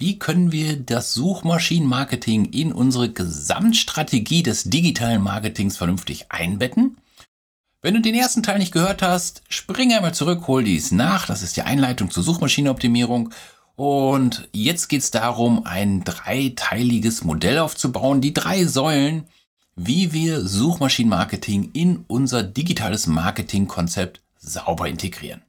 wie können wir das Suchmaschinenmarketing in unsere Gesamtstrategie des digitalen Marketings vernünftig einbetten. Wenn du den ersten Teil nicht gehört hast, spring einmal zurück, hol dies nach. Das ist die Einleitung zur Suchmaschinenoptimierung. Und jetzt geht es darum, ein dreiteiliges Modell aufzubauen, die drei Säulen, wie wir Suchmaschinenmarketing in unser digitales Marketingkonzept sauber integrieren.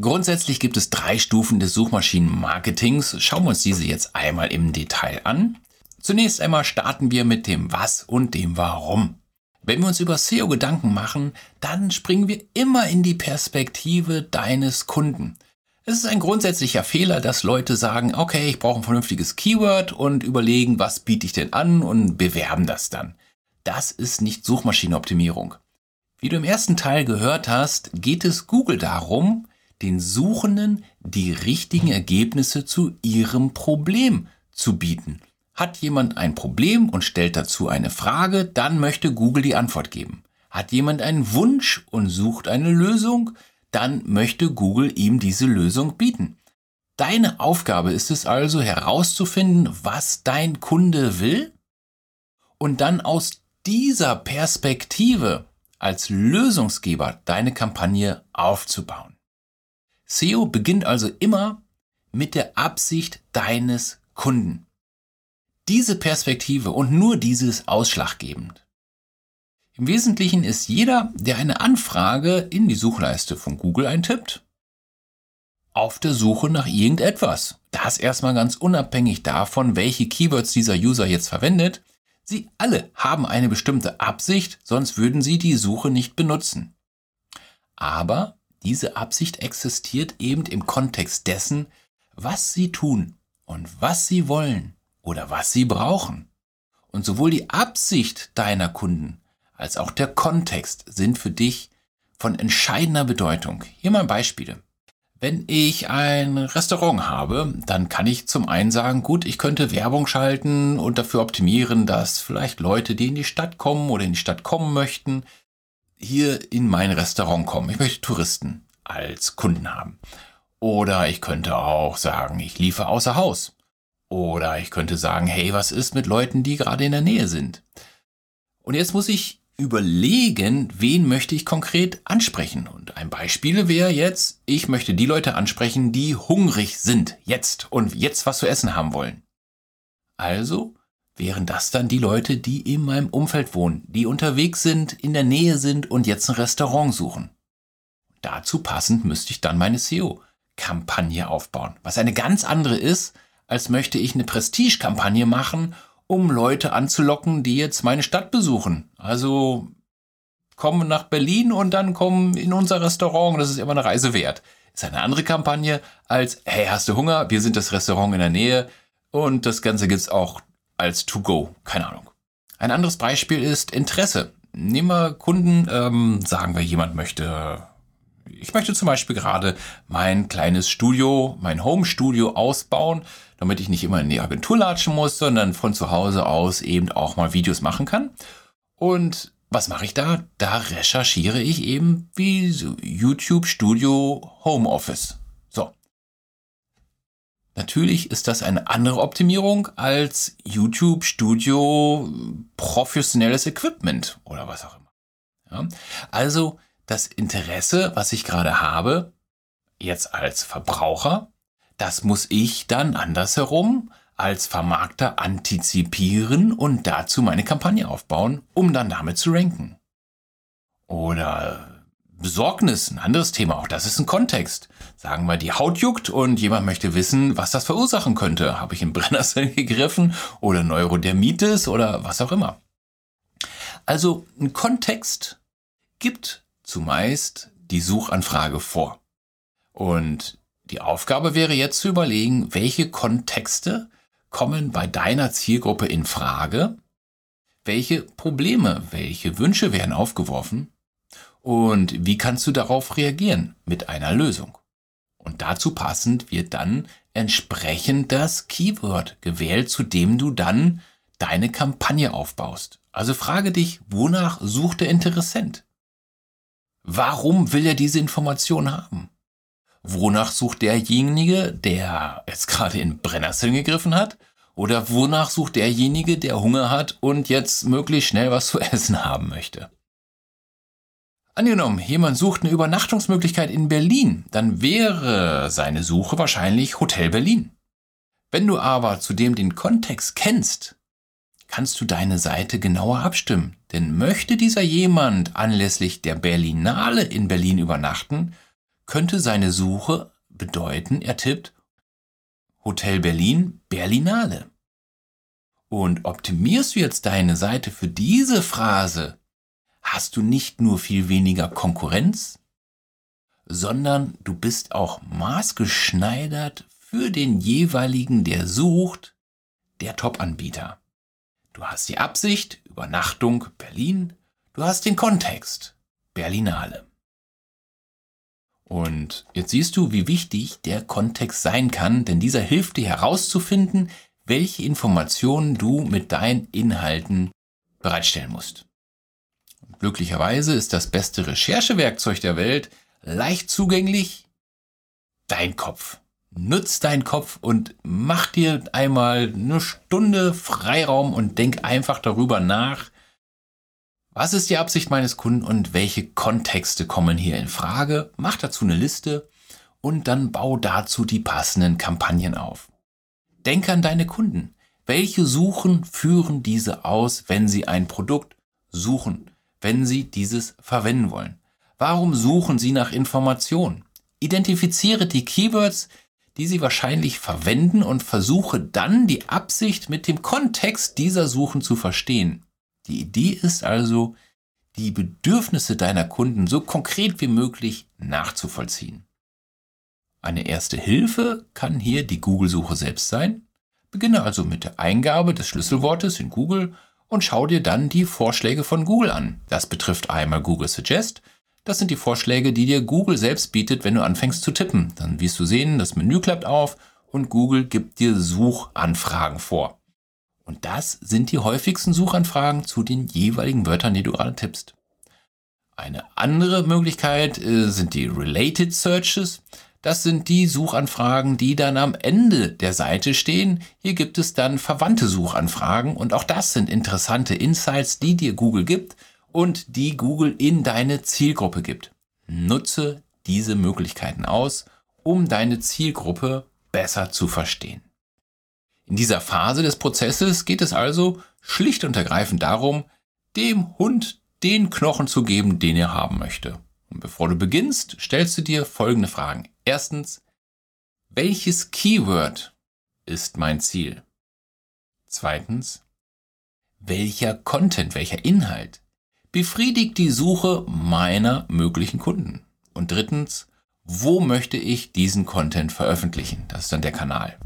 Grundsätzlich gibt es drei Stufen des Suchmaschinenmarketings. Schauen wir uns diese jetzt einmal im Detail an. Zunächst einmal starten wir mit dem Was und dem Warum. Wenn wir uns über SEO Gedanken machen, dann springen wir immer in die Perspektive deines Kunden. Es ist ein grundsätzlicher Fehler, dass Leute sagen, okay, ich brauche ein vernünftiges Keyword und überlegen, was biete ich denn an und bewerben das dann. Das ist nicht Suchmaschinenoptimierung. Wie du im ersten Teil gehört hast, geht es Google darum, den Suchenden die richtigen Ergebnisse zu ihrem Problem zu bieten. Hat jemand ein Problem und stellt dazu eine Frage, dann möchte Google die Antwort geben. Hat jemand einen Wunsch und sucht eine Lösung, dann möchte Google ihm diese Lösung bieten. Deine Aufgabe ist es also herauszufinden, was dein Kunde will und dann aus dieser Perspektive als Lösungsgeber deine Kampagne aufzubauen. SEO beginnt also immer mit der Absicht deines Kunden. Diese Perspektive und nur dieses ausschlaggebend. Im Wesentlichen ist jeder, der eine Anfrage in die Suchleiste von Google eintippt, auf der Suche nach irgendetwas. Das erstmal ganz unabhängig davon, welche Keywords dieser User jetzt verwendet. Sie alle haben eine bestimmte Absicht, sonst würden sie die Suche nicht benutzen. Aber diese Absicht existiert eben im Kontext dessen, was sie tun und was sie wollen oder was sie brauchen. Und sowohl die Absicht deiner Kunden als auch der Kontext sind für dich von entscheidender Bedeutung. Hier mal Beispiele. Wenn ich ein Restaurant habe, dann kann ich zum einen sagen, gut, ich könnte Werbung schalten und dafür optimieren, dass vielleicht Leute, die in die Stadt kommen oder in die Stadt kommen möchten, hier in mein Restaurant kommen. Ich möchte Touristen als Kunden haben. Oder ich könnte auch sagen, ich liefere außer Haus. Oder ich könnte sagen, hey, was ist mit Leuten, die gerade in der Nähe sind? Und jetzt muss ich überlegen, wen möchte ich konkret ansprechen. Und ein Beispiel wäre jetzt, ich möchte die Leute ansprechen, die hungrig sind, jetzt und jetzt was zu essen haben wollen. Also wären das dann die Leute, die in meinem Umfeld wohnen, die unterwegs sind, in der Nähe sind und jetzt ein Restaurant suchen. Dazu passend müsste ich dann meine SEO-Kampagne aufbauen, was eine ganz andere ist, als möchte ich eine Prestige-Kampagne machen, um Leute anzulocken, die jetzt meine Stadt besuchen. Also kommen nach Berlin und dann kommen in unser Restaurant, das ist immer eine Reise wert. Ist eine andere Kampagne als, hey, hast du Hunger? Wir sind das Restaurant in der Nähe und das Ganze gibt's auch als To-Go. Keine Ahnung. Ein anderes Beispiel ist Interesse. Nehmen wir Kunden, ähm, sagen wir, jemand möchte ich möchte zum Beispiel gerade mein kleines Studio, mein Home-Studio ausbauen, damit ich nicht immer in die Agentur latschen muss, sondern von zu Hause aus eben auch mal Videos machen kann. Und was mache ich da? Da recherchiere ich eben wie YouTube Studio Homeoffice. So. Natürlich ist das eine andere Optimierung als YouTube Studio professionelles Equipment oder was auch immer. Ja? Also das Interesse, was ich gerade habe, jetzt als Verbraucher, das muss ich dann andersherum als Vermarkter antizipieren und dazu meine Kampagne aufbauen, um dann damit zu ranken. Oder Besorgnis, ein anderes Thema, auch das ist ein Kontext. Sagen wir, die Haut juckt und jemand möchte wissen, was das verursachen könnte. Habe ich in Brennersell gegriffen oder Neurodermitis oder was auch immer. Also ein Kontext gibt zumeist die Suchanfrage vor. Und die Aufgabe wäre jetzt zu überlegen, welche Kontexte kommen bei deiner Zielgruppe in Frage, welche Probleme, welche Wünsche werden aufgeworfen und wie kannst du darauf reagieren mit einer Lösung. Und dazu passend wird dann entsprechend das Keyword gewählt, zu dem du dann deine Kampagne aufbaust. Also frage dich, wonach sucht der Interessent? Warum will er diese Information haben? wonach sucht derjenige, der jetzt gerade in Brennnesseln gegriffen hat? Oder wonach sucht derjenige, der Hunger hat und jetzt möglichst schnell was zu essen haben möchte? Angenommen, jemand sucht eine Übernachtungsmöglichkeit in Berlin, dann wäre seine Suche wahrscheinlich Hotel Berlin. Wenn du aber zudem den Kontext kennst, kannst du deine Seite genauer abstimmen. Denn möchte dieser jemand anlässlich der Berlinale in Berlin übernachten, könnte seine Suche bedeuten, er tippt Hotel Berlin Berlinale. Und optimierst du jetzt deine Seite für diese Phrase, hast du nicht nur viel weniger Konkurrenz, sondern du bist auch maßgeschneidert für den jeweiligen, der sucht, der Top-Anbieter. Du hast die Absicht, Übernachtung Berlin, du hast den Kontext, Berlinale. Und jetzt siehst du, wie wichtig der Kontext sein kann, denn dieser hilft dir herauszufinden, welche Informationen du mit deinen Inhalten bereitstellen musst. Glücklicherweise ist das beste Recherchewerkzeug der Welt leicht zugänglich dein Kopf. Nutz deinen Kopf und mach dir einmal eine Stunde Freiraum und denk einfach darüber nach, was ist die Absicht meines Kunden und welche Kontexte kommen hier in Frage? Mach dazu eine Liste und dann bau dazu die passenden Kampagnen auf. Denk an deine Kunden. Welche Suchen führen diese aus, wenn sie ein Produkt suchen, wenn sie dieses verwenden wollen? Warum suchen sie nach Informationen? Identifiziere die Keywords, die sie wahrscheinlich verwenden und versuche dann die Absicht mit dem Kontext dieser Suchen zu verstehen. Die Idee ist also, die Bedürfnisse deiner Kunden so konkret wie möglich nachzuvollziehen. Eine erste Hilfe kann hier die Google-Suche selbst sein. Beginne also mit der Eingabe des Schlüsselwortes in Google und schau dir dann die Vorschläge von Google an. Das betrifft einmal Google Suggest. Das sind die Vorschläge, die dir Google selbst bietet, wenn du anfängst zu tippen. Dann wirst du sehen, das Menü klappt auf und Google gibt dir Suchanfragen vor. Und das sind die häufigsten Suchanfragen zu den jeweiligen Wörtern, die du gerade tippst. Eine andere Möglichkeit äh, sind die Related Searches. Das sind die Suchanfragen, die dann am Ende der Seite stehen. Hier gibt es dann verwandte Suchanfragen und auch das sind interessante Insights, die dir Google gibt und die Google in deine Zielgruppe gibt. Nutze diese Möglichkeiten aus, um deine Zielgruppe besser zu verstehen. In dieser Phase des Prozesses geht es also schlicht und ergreifend darum, dem Hund den Knochen zu geben, den er haben möchte. Und bevor du beginnst, stellst du dir folgende Fragen. Erstens, welches Keyword ist mein Ziel? Zweitens, welcher Content, welcher Inhalt befriedigt die Suche meiner möglichen Kunden? Und drittens, wo möchte ich diesen Content veröffentlichen? Das ist dann der Kanal.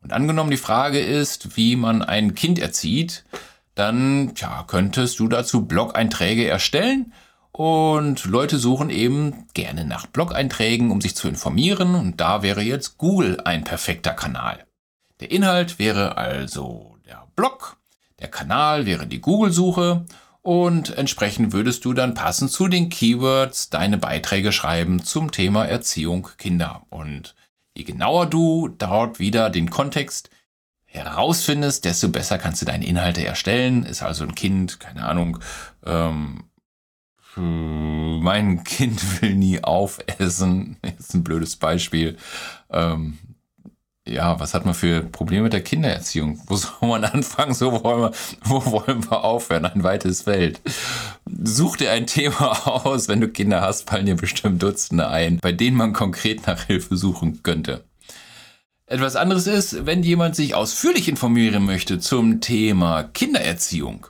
Und angenommen die Frage ist, wie man ein Kind erzieht, dann tja, könntest du dazu Blog-Einträge erstellen und Leute suchen eben gerne nach Blog-Einträgen, um sich zu informieren und da wäre jetzt Google ein perfekter Kanal. Der Inhalt wäre also der Blog, der Kanal wäre die Google-Suche und entsprechend würdest du dann passend zu den Keywords deine Beiträge schreiben zum Thema Erziehung Kinder und Je genauer du dort wieder den Kontext herausfindest, desto besser kannst du deine Inhalte erstellen. Ist also ein Kind, keine Ahnung, ähm, mein Kind will nie aufessen. Ist ein blödes Beispiel. Ähm, ja, was hat man für Probleme mit der Kindererziehung? Wo soll man anfangen? So wollen wir, wo wollen wir aufhören? Ein weites Feld. Such dir ein Thema aus. Wenn du Kinder hast, fallen dir bestimmt Dutzende ein, bei denen man konkret nach Hilfe suchen könnte. Etwas anderes ist, wenn jemand sich ausführlich informieren möchte zum Thema Kindererziehung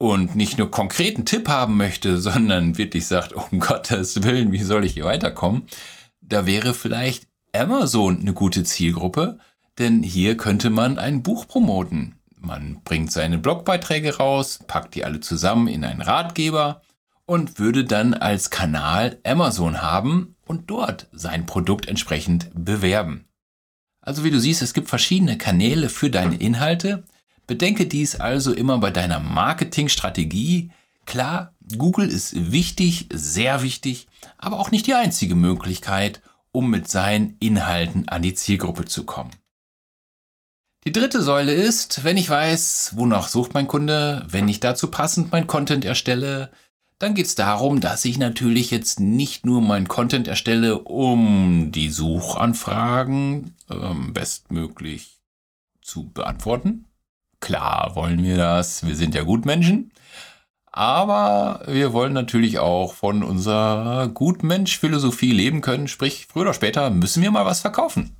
und nicht nur konkreten Tipp haben möchte, sondern wirklich sagt, um Gottes Willen, wie soll ich hier weiterkommen? Da wäre vielleicht Amazon eine gute Zielgruppe, denn hier könnte man ein Buch promoten. Man bringt seine Blogbeiträge raus, packt die alle zusammen in einen Ratgeber und würde dann als Kanal Amazon haben und dort sein Produkt entsprechend bewerben. Also wie du siehst, es gibt verschiedene Kanäle für deine Inhalte. Bedenke dies also immer bei deiner Marketingstrategie. Klar, Google ist wichtig, sehr wichtig, aber auch nicht die einzige Möglichkeit, um mit seinen Inhalten an die Zielgruppe zu kommen. Die dritte Säule ist, wenn ich weiß, wonach sucht mein Kunde, wenn ich dazu passend mein Content erstelle, dann geht es darum, dass ich natürlich jetzt nicht nur mein Content erstelle, um die Suchanfragen ähm, bestmöglich zu beantworten. Klar wollen wir das, wir sind ja Gutmenschen. Aber wir wollen natürlich auch von unserer Gutmensch-Philosophie leben können, sprich, früher oder später müssen wir mal was verkaufen.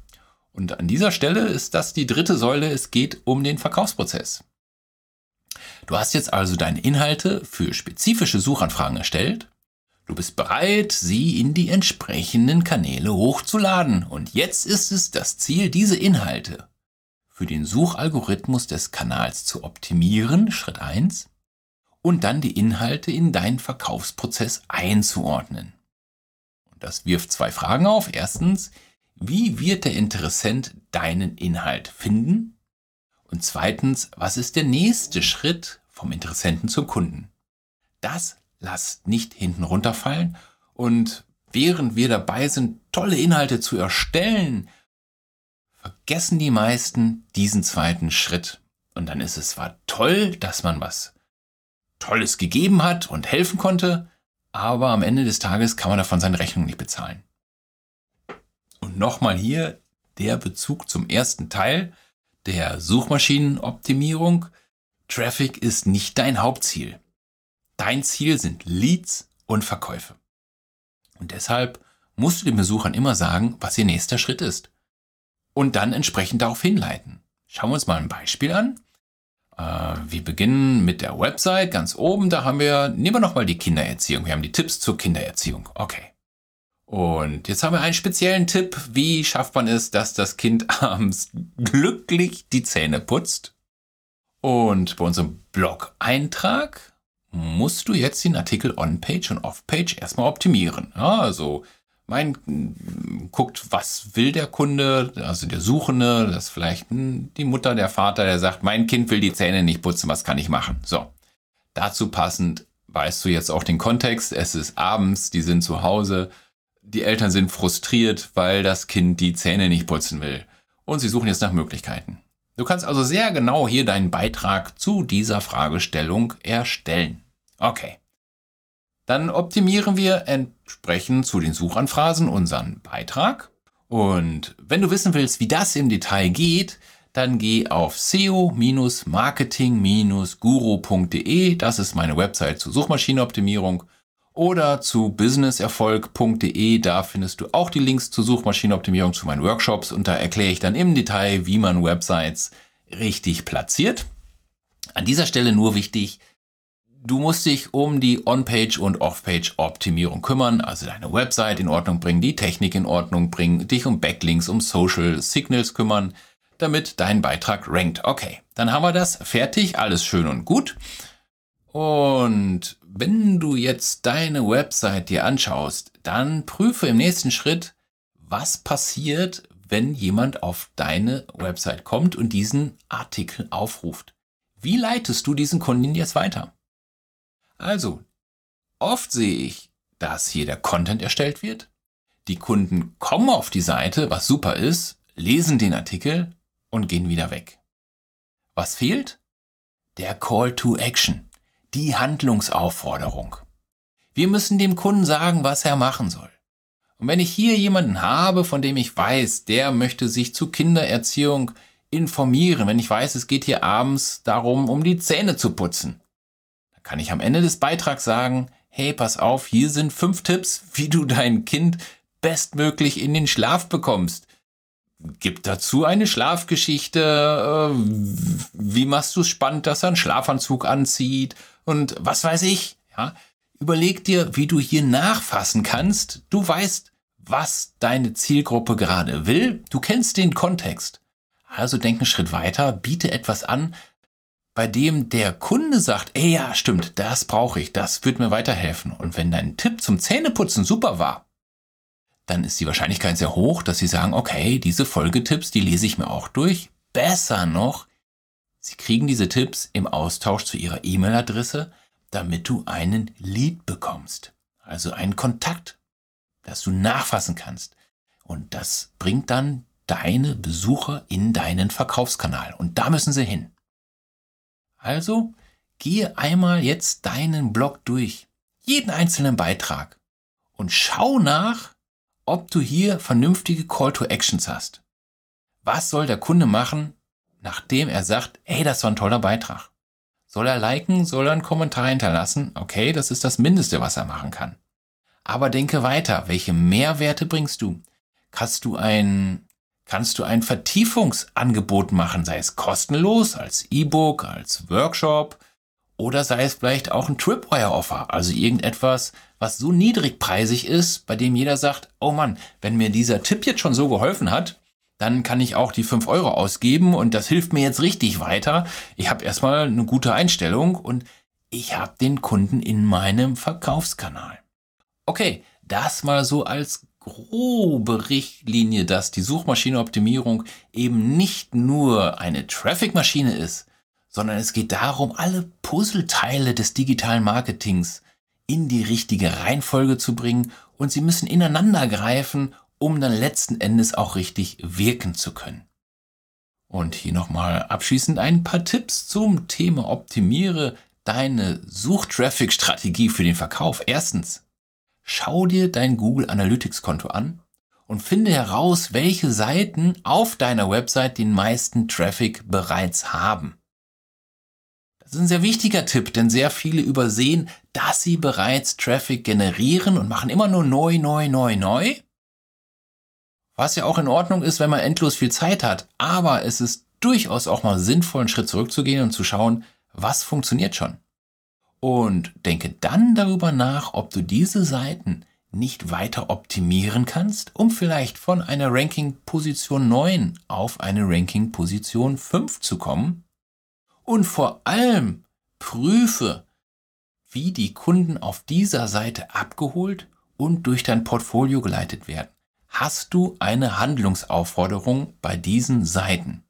Und an dieser Stelle ist das die dritte Säule. Es geht um den Verkaufsprozess. Du hast jetzt also deine Inhalte für spezifische Suchanfragen erstellt. Du bist bereit, sie in die entsprechenden Kanäle hochzuladen. Und jetzt ist es das Ziel, diese Inhalte für den Suchalgorithmus des Kanals zu optimieren, Schritt 1, und dann die Inhalte in deinen Verkaufsprozess einzuordnen. Und das wirft zwei Fragen auf. Erstens, wie wird der Interessent deinen Inhalt finden? Und zweitens, was ist der nächste Schritt vom Interessenten zum Kunden? Das lasst nicht hinten runterfallen und während wir dabei sind, tolle Inhalte zu erstellen, vergessen die meisten diesen zweiten Schritt. Und dann ist es zwar toll, dass man was Tolles gegeben hat und helfen konnte, aber am Ende des Tages kann man davon seine Rechnung nicht bezahlen. Und nochmal hier der Bezug zum ersten Teil der Suchmaschinenoptimierung. Traffic ist nicht dein Hauptziel. Dein Ziel sind Leads und Verkäufe. Und deshalb musst du den Besuchern immer sagen, was ihr nächster Schritt ist. Und dann entsprechend darauf hinleiten. Schauen wir uns mal ein Beispiel an. Äh, wir beginnen mit der Website ganz oben. Da haben wir, nehmen wir nochmal die Kindererziehung. Wir haben die Tipps zur Kindererziehung. Okay. Und jetzt haben wir einen speziellen Tipp. Wie schafft man es, dass das Kind abends glücklich die Zähne putzt? Und bei unserem Blog-Eintrag musst du jetzt den Artikel On-Page und Off-Page erstmal optimieren. Also mein guckt, was will der Kunde, also der Suchende, das ist vielleicht die Mutter, der Vater, der sagt, mein Kind will die Zähne nicht putzen, was kann ich machen? So. Dazu passend weißt du jetzt auch den Kontext. Es ist abends, die sind zu Hause die Eltern sind frustriert, weil das Kind die Zähne nicht putzen will. Und sie suchen jetzt nach Möglichkeiten. Du kannst also sehr genau hier deinen Beitrag zu dieser Fragestellung erstellen. Okay. Dann optimieren wir entsprechend zu den Suchanphrasen unseren Beitrag. Und wenn du wissen willst, wie das im Detail geht, dann geh auf seo-marketing-guru.de. Das ist meine Website zur Suchmaschinenoptimierung oder zu businesserfolg.de. Da findest du auch die Links zur Suchmaschinenoptimierung zu meinen Workshops und da erkläre ich dann im Detail, wie man Websites richtig platziert. An dieser Stelle nur wichtig, du musst dich um die On-Page und Off-Page-Optimierung kümmern, also deine Website in Ordnung bringen, die Technik in Ordnung bringen, dich um Backlinks, um Social Signals kümmern, damit dein Beitrag rankt. Okay, dann haben wir das fertig, alles schön und gut. Und wenn du jetzt deine Website dir anschaust, dann prüfe im nächsten Schritt, was passiert, wenn jemand auf deine Website kommt und diesen Artikel aufruft. Wie leitest du diesen Kunden jetzt weiter? Also, oft sehe ich, dass hier der Content erstellt wird. Die Kunden kommen auf die Seite, was super ist, lesen den Artikel und gehen wieder weg. Was fehlt? Der Call to Action die Handlungsaufforderung. Wir müssen dem Kunden sagen, was er machen soll. Und wenn ich hier jemanden habe, von dem ich weiß, der möchte sich zu Kindererziehung informieren, wenn ich weiß, es geht hier abends darum, um die Zähne zu putzen, kann ich am Ende des Beitrags sagen, hey, pass auf, hier sind fünf Tipps, wie du dein Kind bestmöglich in den Schlaf bekommst. Gib dazu eine Schlafgeschichte. Äh, wie machst du es spannend, dass er einen Schlafanzug anzieht? und was weiß ich, ja. Überleg dir, wie du hier nachfassen kannst. Du weißt, was deine Zielgruppe gerade will. Du kennst den Kontext. Also denk einen Schritt weiter, biete etwas an, bei dem der Kunde sagt, ey ja, stimmt, das brauche ich, das wird mir weiterhelfen. Und wenn dein Tipp zum Zähneputzen super war, dann ist die Wahrscheinlichkeit sehr hoch, dass sie sagen, okay, diese Folgetipps, die lese ich mir auch durch. Besser noch, Sie kriegen diese Tipps im Austausch zu Ihrer E-Mail-Adresse, damit du einen Lead bekommst. Also einen Kontakt, dass du nachfassen kannst. Und das bringt dann deine Besucher in deinen Verkaufskanal. Und da müssen sie hin. Also gehe einmal jetzt deinen Blog durch. Jeden einzelnen Beitrag. Und schau nach, ob du hier vernünftige Call to Actions hast. Was soll der Kunde machen, nachdem er sagt, hey, das war ein toller Beitrag? Soll er liken? Soll er einen Kommentar hinterlassen? Okay, das ist das Mindeste, was er machen kann. Aber denke weiter. Welche Mehrwerte bringst du? Kannst du ein, kannst du ein Vertiefungsangebot machen, sei es kostenlos, als E-Book, als Workshop oder sei es vielleicht auch ein Tripwire-Offer, also irgendetwas, was so niedrigpreisig ist, bei dem jeder sagt, oh Mann, wenn mir dieser Tipp jetzt schon so geholfen hat, dann kann ich auch die 5 Euro ausgeben und das hilft mir jetzt richtig weiter. Ich habe erstmal eine gute Einstellung und ich habe den Kunden in meinem Verkaufskanal. Okay, das mal so als grobe Richtlinie, dass die Suchmaschinenoptimierung eben nicht nur eine Traffic-Maschine ist, sondern es geht darum, alle Puzzleteile des digitalen Marketings in die richtige Reihenfolge zu bringen und sie müssen ineinander greifen, um dann letzten Endes auch richtig wirken zu können. Und hier nochmal abschließend ein paar Tipps zum Thema Optimiere deine Suchtraffic-Strategie für den Verkauf. Erstens, schau dir dein Google Analytics Konto an und finde heraus, welche Seiten auf deiner Website den meisten Traffic bereits haben. Das ist ein sehr wichtiger Tipp, denn sehr viele übersehen, dass sie bereits Traffic generieren und machen immer nur neu, neu, neu, neu was ja auch in Ordnung ist, wenn man endlos viel Zeit hat. Aber es ist durchaus auch mal sinnvoll, einen Schritt zurückzugehen und zu schauen, was funktioniert schon. Und denke dann darüber nach, ob du diese Seiten nicht weiter optimieren kannst, um vielleicht von einer Ranking-Position 9 auf eine Ranking-Position 5 zu kommen. Und vor allem prüfe, wie die Kunden auf dieser Seite abgeholt und durch dein Portfolio geleitet werden hast du eine Handlungsaufforderung bei diesen Seiten.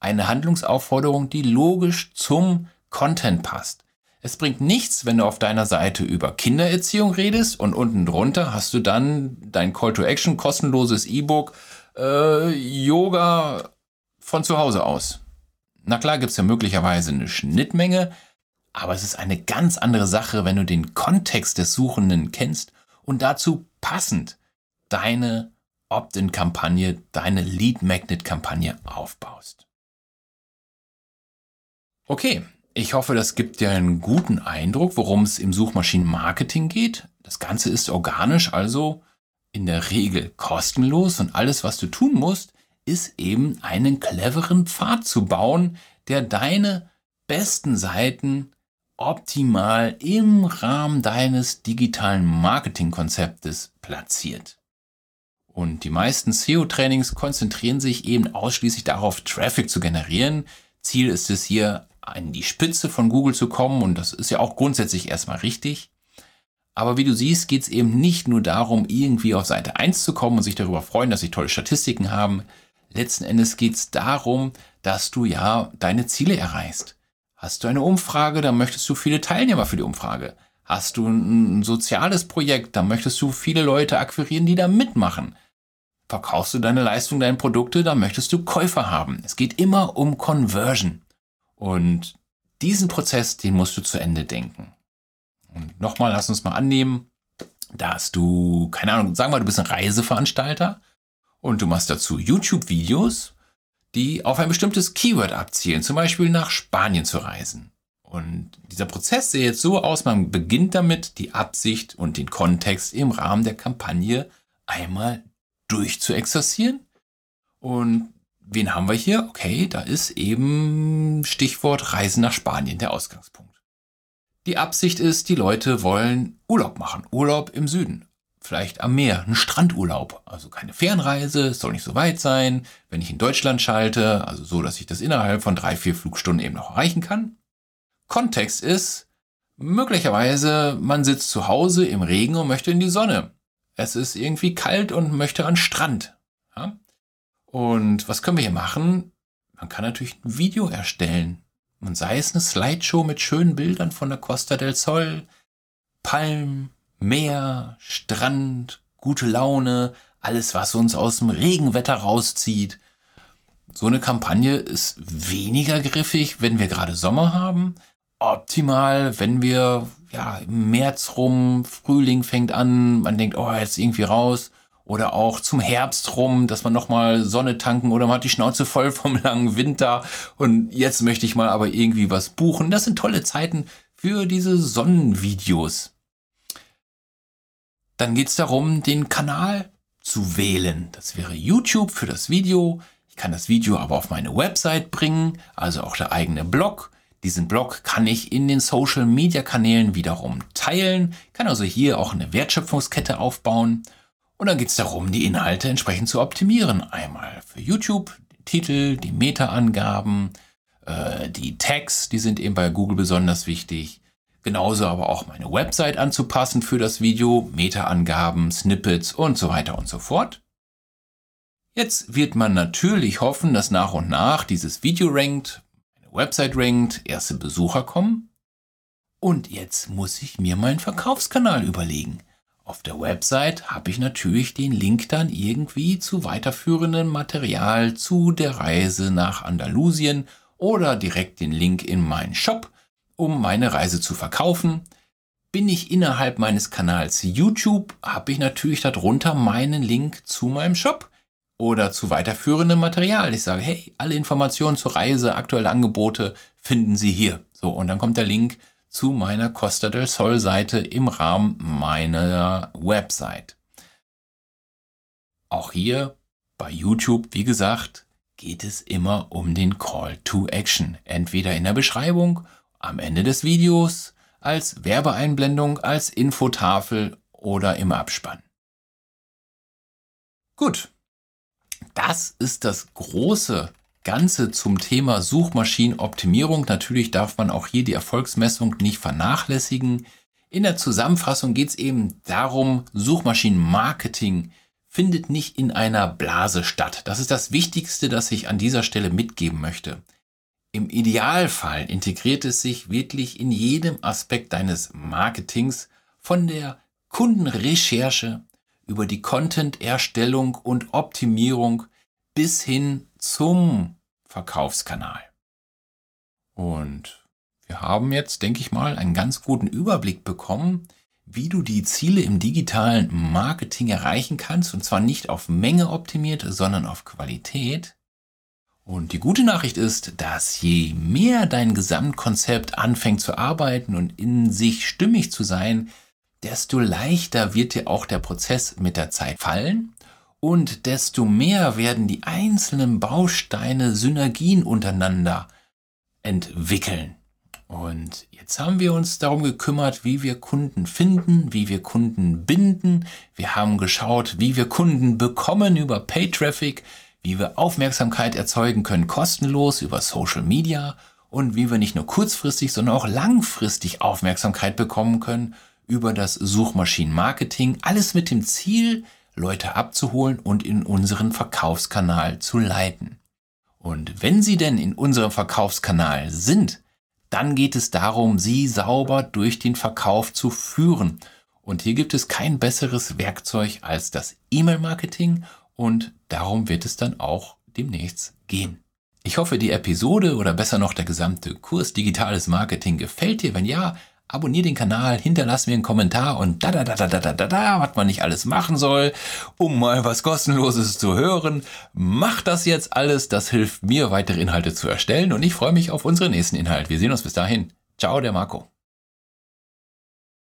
Eine Handlungsaufforderung, die logisch zum Content passt. Es bringt nichts, wenn du auf deiner Seite über Kindererziehung redest und unten drunter hast du dann dein Call to Action, kostenloses E-Book, äh, Yoga von zu Hause aus. Na klar gibt es ja möglicherweise eine Schnittmenge, aber es ist eine ganz andere Sache, wenn du den Kontext des Suchenden kennst und dazu passend deine Opt-in-Kampagne, deine Lead-Magnet-Kampagne aufbaust. Okay, ich hoffe, das gibt dir einen guten Eindruck, worum es im Suchmaschinenmarketing geht. Das Ganze ist organisch, also in der Regel kostenlos und alles, was du tun musst, ist eben einen cleveren Pfad zu bauen, der deine besten Seiten optimal im Rahmen deines digitalen Marketingkonzeptes platziert. Und die meisten SEO-Trainings konzentrieren sich eben ausschließlich darauf, Traffic zu generieren. Ziel ist es hier, an die Spitze von Google zu kommen und das ist ja auch grundsätzlich erstmal richtig. Aber wie du siehst, geht es eben nicht nur darum, irgendwie auf Seite 1 zu kommen und sich darüber freuen, dass sie tolle Statistiken haben. Letzten Endes geht es darum, dass du ja deine Ziele erreichst. Hast du eine Umfrage, dann möchtest du viele Teilnehmer für die Umfrage. Hast du ein soziales Projekt, dann möchtest du viele Leute akquirieren, die da mitmachen. Verkaufst du deine Leistung, deine Produkte, dann möchtest du Käufer haben. Es geht immer um Conversion. Und diesen Prozess, den musst du zu Ende denken. Und nochmal, lass uns mal annehmen, dass du, keine Ahnung, sagen wir, du bist ein Reiseveranstalter und du machst dazu YouTube-Videos, die auf ein bestimmtes Keyword abzielen, zum Beispiel nach Spanien zu reisen. Und dieser Prozess sieht jetzt so aus, man beginnt damit, die Absicht und den Kontext im Rahmen der Kampagne einmal durchzuexerzieren. Und wen haben wir hier? Okay, da ist eben Stichwort Reisen nach Spanien der Ausgangspunkt. Die Absicht ist, die Leute wollen Urlaub machen. Urlaub im Süden. Vielleicht am Meer, ein Strandurlaub. Also keine Fernreise, es soll nicht so weit sein. Wenn ich in Deutschland schalte, also so, dass ich das innerhalb von drei, vier Flugstunden eben noch erreichen kann. Kontext ist, möglicherweise man sitzt zu Hause im Regen und möchte in die Sonne es ist irgendwie kalt und möchte an Strand. Ja? Und was können wir hier machen? Man kann natürlich ein Video erstellen Und sei es eine Slideshow mit schönen Bildern von der Costa del Sol, Palm, Meer, Strand, gute Laune, alles, was uns aus dem Regenwetter rauszieht. So eine Kampagne ist weniger griffig, wenn wir gerade Sommer haben. Optimal, wenn wir ja im März rum, Frühling fängt an, man denkt, oh, jetzt irgendwie raus. Oder auch zum Herbst rum, dass man nochmal Sonne tanken oder man hat die Schnauze voll vom langen Winter und jetzt möchte ich mal aber irgendwie was buchen. Das sind tolle Zeiten für diese Sonnenvideos. Dann geht es darum, den Kanal zu wählen. Das wäre YouTube für das Video. Ich kann das Video aber auf meine Website bringen, also auch der eigene Blog. Diesen Blog kann ich in den Social Media Kanälen wiederum teilen, kann also hier auch eine Wertschöpfungskette aufbauen. Und dann geht es darum, die Inhalte entsprechend zu optimieren. Einmal für YouTube, die Titel, die Meta-Angaben, äh, die Tags, die sind eben bei Google besonders wichtig. Genauso aber auch meine Website anzupassen für das Video, Meta-Angaben, Snippets und so weiter und so fort. Jetzt wird man natürlich hoffen, dass nach und nach dieses Video rankt, meine Website rankt, erste Besucher kommen. Und jetzt muss ich mir meinen Verkaufskanal überlegen. Auf der Website habe ich natürlich den Link dann irgendwie zu weiterführendem Material zu der Reise nach Andalusien oder direkt den Link in meinen Shop um meine Reise zu verkaufen. Bin ich innerhalb meines Kanals YouTube, habe ich natürlich darunter meinen Link zu meinem Shop oder zu weiterführendem Material. Ich sage, hey, alle Informationen zur Reise, aktuelle Angebote finden Sie hier. So, und dann kommt der Link zu meiner Costa del Sol Seite im Rahmen meiner Website. Auch hier bei YouTube, wie gesagt, geht es immer um den Call to Action. Entweder in der Beschreibung am Ende des Videos, als Werbeeinblendung, als Infotafel oder im Abspann. Gut, das ist das große Ganze zum Thema Suchmaschinenoptimierung. Natürlich darf man auch hier die Erfolgsmessung nicht vernachlässigen. In der Zusammenfassung geht es eben darum, Suchmaschinenmarketing findet nicht in einer Blase statt. Das ist das Wichtigste, das ich an dieser Stelle mitgeben möchte. Im Idealfall integriert es sich wirklich in jedem Aspekt deines Marketings von der Kundenrecherche über die Content-Erstellung und Optimierung bis hin zum Verkaufskanal. Und wir haben jetzt, denke ich mal, einen ganz guten Überblick bekommen, wie du die Ziele im digitalen Marketing erreichen kannst, und zwar nicht auf Menge optimiert, sondern auf Qualität. Und die gute Nachricht ist, dass je mehr dein Gesamtkonzept anfängt zu arbeiten und in sich stimmig zu sein, desto leichter wird dir auch der Prozess mit der Zeit fallen und desto mehr werden die einzelnen Bausteine Synergien untereinander entwickeln. Und jetzt haben wir uns darum gekümmert, wie wir Kunden finden, wie wir Kunden binden. Wir haben geschaut, wie wir Kunden bekommen über Pay Traffic wie wir Aufmerksamkeit erzeugen können kostenlos über Social Media und wie wir nicht nur kurzfristig, sondern auch langfristig Aufmerksamkeit bekommen können über das Suchmaschinenmarketing. Alles mit dem Ziel, Leute abzuholen und in unseren Verkaufskanal zu leiten. Und wenn sie denn in unserem Verkaufskanal sind, dann geht es darum, sie sauber durch den Verkauf zu führen. Und hier gibt es kein besseres Werkzeug als das E-Mail-Marketing und darum wird es dann auch demnächst gehen. Ich hoffe, die Episode oder besser noch der gesamte Kurs Digitales Marketing gefällt dir. Wenn ja, abonniere den Kanal, hinterlass mir einen Kommentar und da da da da da da da da, was man nicht alles machen soll, um mal was kostenloses zu hören. Mach das jetzt alles, das hilft mir weitere Inhalte zu erstellen und ich freue mich auf unseren nächsten Inhalt. Wir sehen uns bis dahin. Ciao, der Marco.